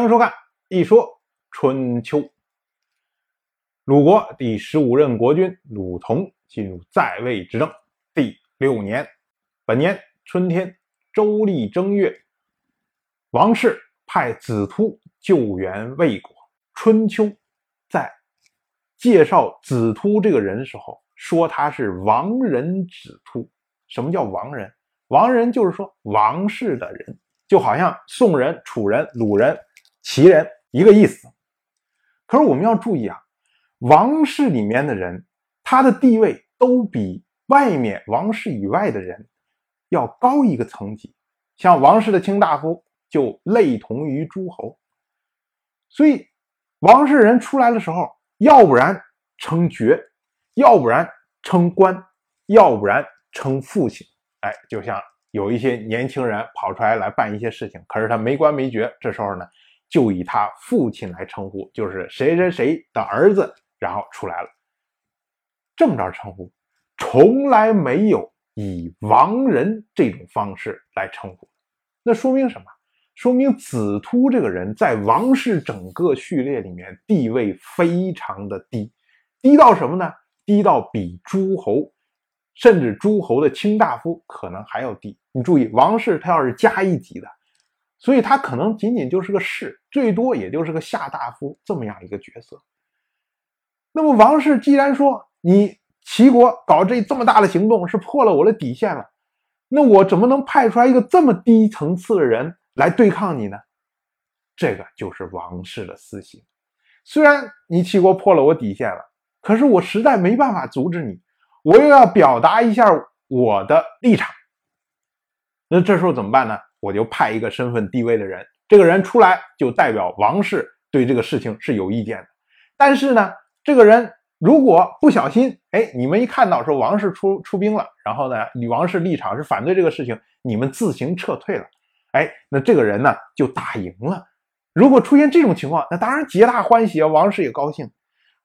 欢迎收看《一说春秋》。鲁国第十五任国君鲁同进入在位执政第六年，本年春天，周历正月，王室派子突救援魏国。春秋在介绍子突这个人的时候，说他是王人子突。什么叫王人？王人就是说王室的人，就好像宋人、楚人、鲁人。齐人一个意思，可是我们要注意啊，王室里面的人，他的地位都比外面王室以外的人要高一个层级。像王室的卿大夫就类同于诸侯，所以王室人出来的时候，要不然称爵，要不然称官，要不然称父亲。哎，就像有一些年轻人跑出来来办一些事情，可是他没官没爵，这时候呢。就以他父亲来称呼，就是谁谁谁的儿子，然后出来了，这么着称呼，从来没有以王人这种方式来称呼。那说明什么？说明子突这个人在王室整个序列里面地位非常的低，低到什么呢？低到比诸侯，甚至诸侯的卿大夫可能还要低。你注意，王室他要是加一级的。所以他可能仅仅就是个士，最多也就是个下大夫这么样一个角色。那么王氏既然说你齐国搞这这么大的行动是破了我的底线了，那我怎么能派出来一个这么低层次的人来对抗你呢？这个就是王氏的私心。虽然你齐国破了我底线了，可是我实在没办法阻止你，我又要表达一下我的立场。那这时候怎么办呢？我就派一个身份地位的人，这个人出来就代表王室对这个事情是有意见的。但是呢，这个人如果不小心，哎，你们一看到说王室出出兵了，然后呢，女王室立场是反对这个事情，你们自行撤退了，哎，那这个人呢就打赢了。如果出现这种情况，那当然皆大欢喜啊，王室也高兴。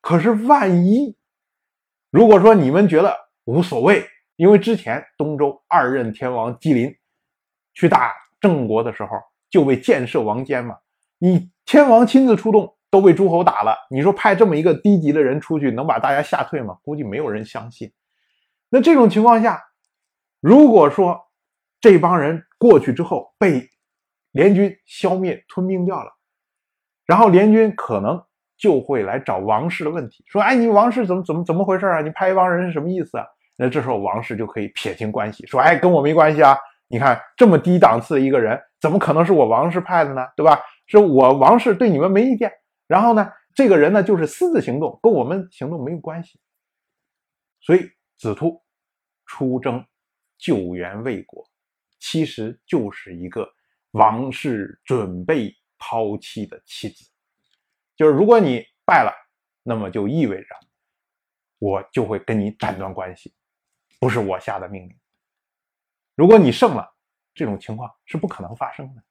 可是万一如果说你们觉得无所谓，因为之前东周二任天王姬林去打。郑国的时候就为建设王坚嘛，你天王亲自出动都被诸侯打了，你说派这么一个低级的人出去能把大家吓退吗？估计没有人相信。那这种情况下，如果说这帮人过去之后被联军消灭吞并掉了，然后联军可能就会来找王室的问题，说：“哎，你王室怎么怎么怎么回事啊？你派一帮人是什么意思啊？”那这时候王室就可以撇清关系，说：“哎，跟我没关系啊。”你看这么低档次的一个人，怎么可能是我王室派的呢？对吧？是我王室对你们没意见。然后呢，这个人呢就是私自行动，跟我们行动没有关系。所以子突出征救援魏国，其实就是一个王室准备抛弃的妻子。就是如果你败了，那么就意味着我就会跟你斩断关系，不是我下的命令。如果你胜了，这种情况是不可能发生的。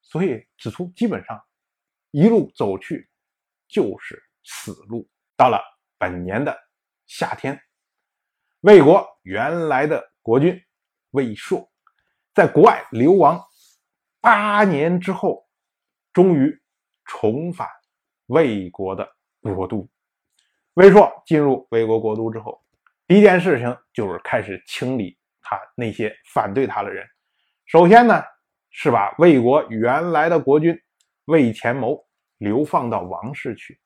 所以子突基本上一路走去就是死路。到了本年的夏天，魏国原来的国君魏硕在国外流亡八年之后，终于重返魏国的国都。魏硕进入魏国国都之后，第一件事情就是开始清理。他那些反对他的人，首先呢是把魏国原来的国君魏前谋流放到王室去。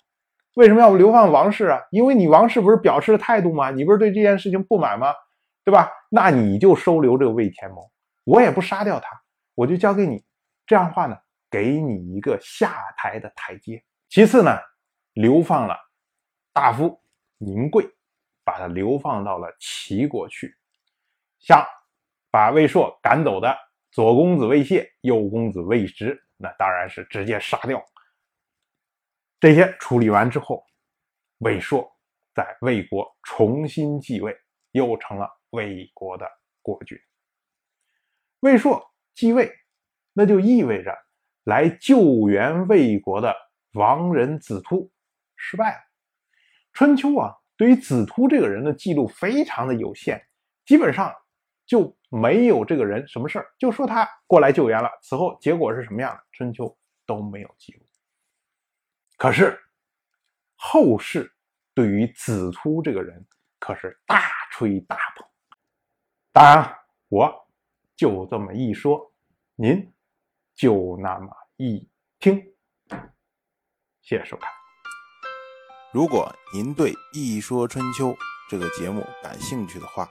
为什么要流放王室啊？因为你王室不是表示了态度吗？你不是对这件事情不满吗？对吧？那你就收留这个魏前谋，我也不杀掉他，我就交给你。这样的话呢，给你一个下台的台阶。其次呢，流放了大夫宁贵，把他流放到了齐国去。像把魏硕赶走的左公子魏谢、右公子魏直，那当然是直接杀掉。这些处理完之后，魏硕在魏国重新继位，又成了魏国的国君。魏硕继位，那就意味着来救援魏国的王人子突失败了。春秋啊，对于子突这个人的记录非常的有限，基本上。就没有这个人什么事儿，就说他过来救援了。此后结果是什么样的？春秋都没有记录。可是后世对于子突这个人可是大吹大捧。当然，我就这么一说，您就那么一听。谢谢收看。如果您对《一说春秋》这个节目感兴趣的话，